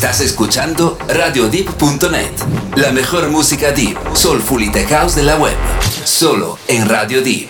Estás escuchando RadioDeep.net, la mejor música deep, soulful y tech house de la web, solo en Radio Deep.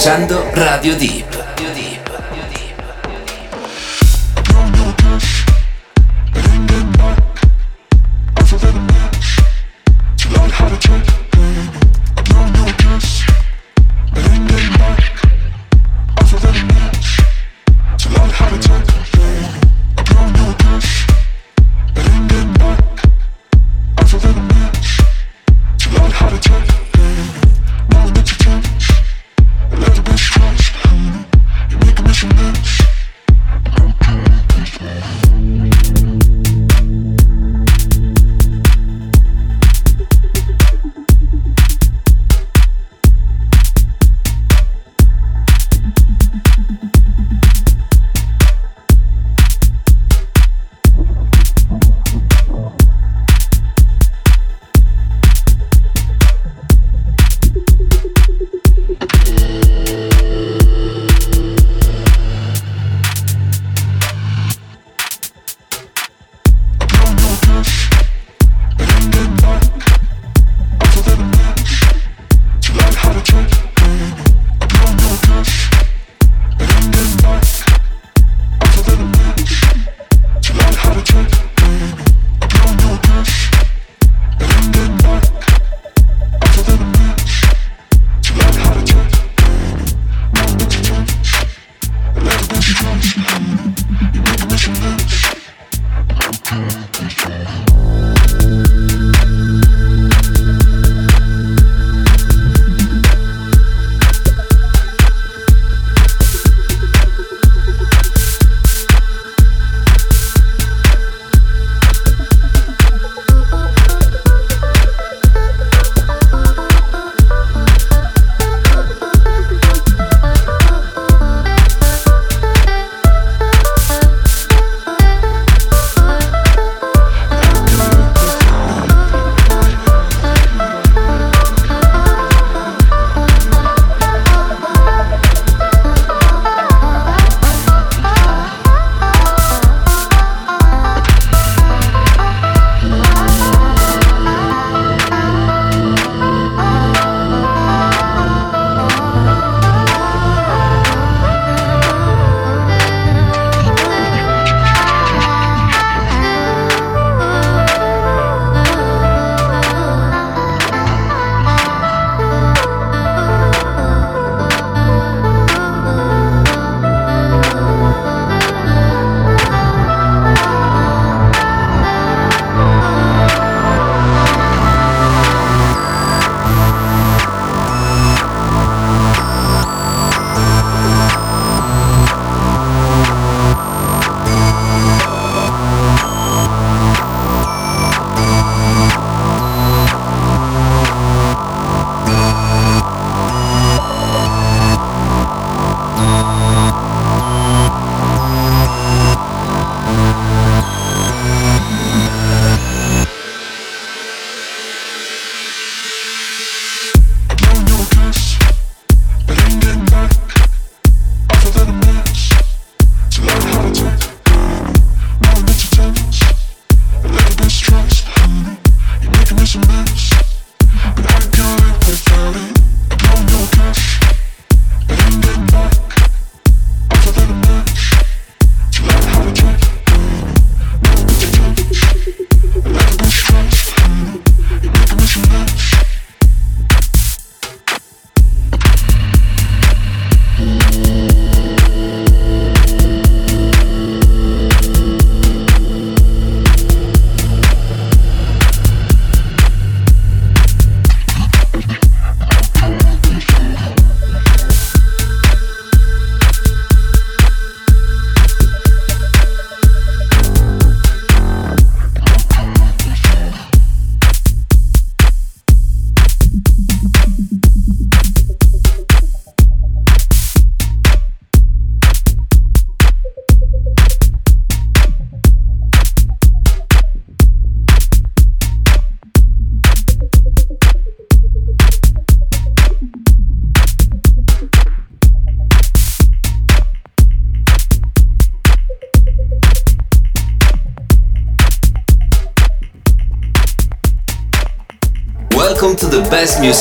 escuchando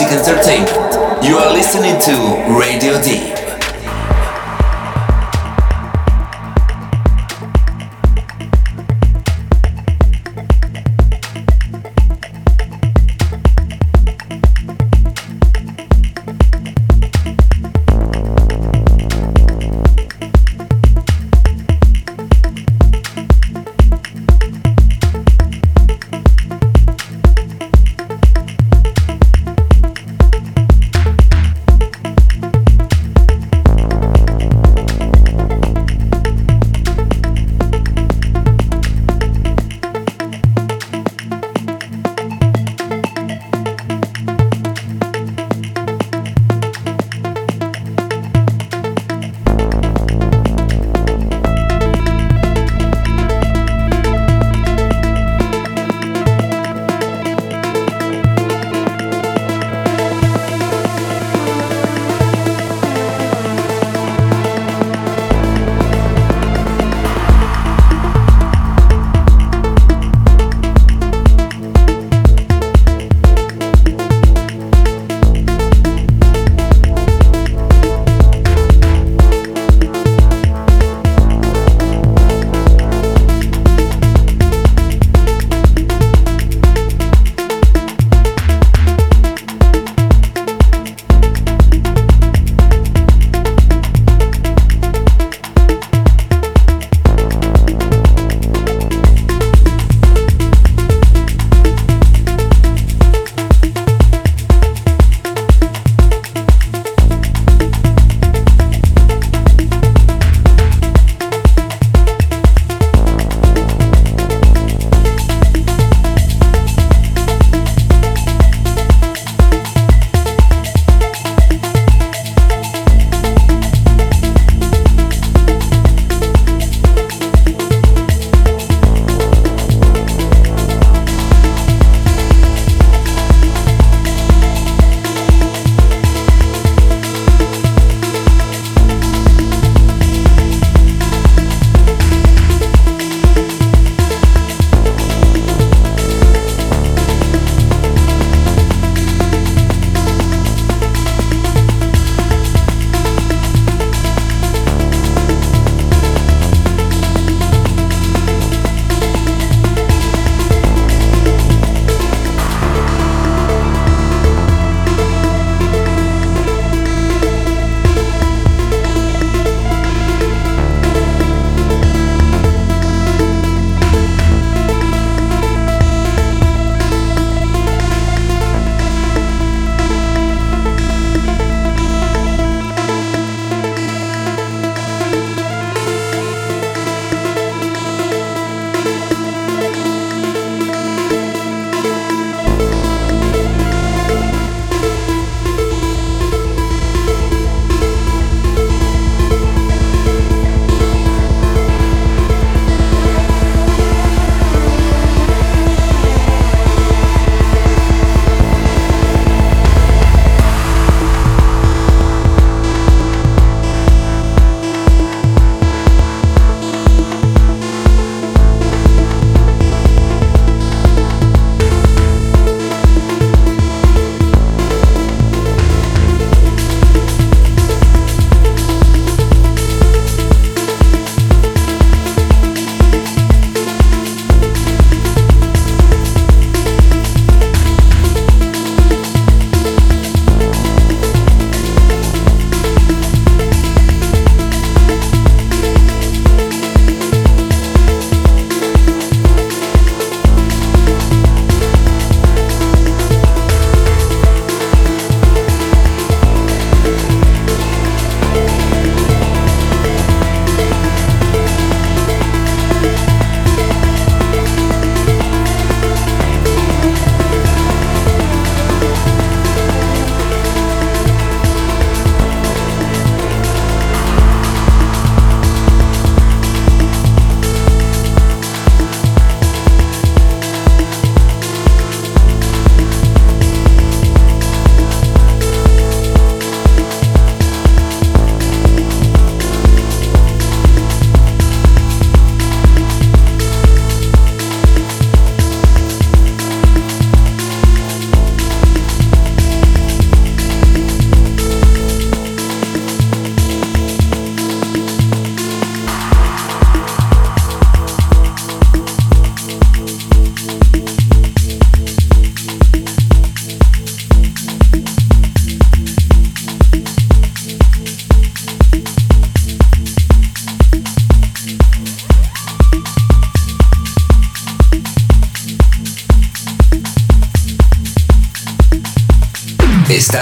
music entertainment.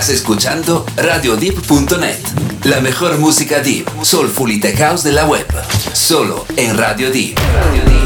Estás escuchando RadioDeep.net, la mejor música deep, soulful y tech de la web, solo en. Radio Deep.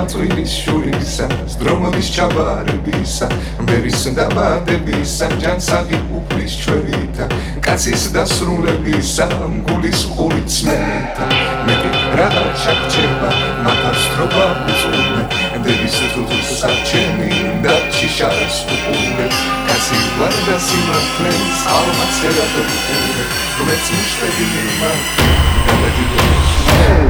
წამაწვილის შულისა სდრომოლის ჩაბარებისა მერის დაბადებისა ჯანსაღი უფლის ჩვევითა კაცის დასრულებისა მგულის ყურით სმენთა მეტი რა შაქჩება მათაც დრობა უწუნე დედის თუზის საჩენი და ჩიშარის უკუნე კაცი ვარდა სიმართლეს ალმაც წერა თუ უკუნე რომელიც მშტები მიმართ გამედი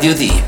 escuchando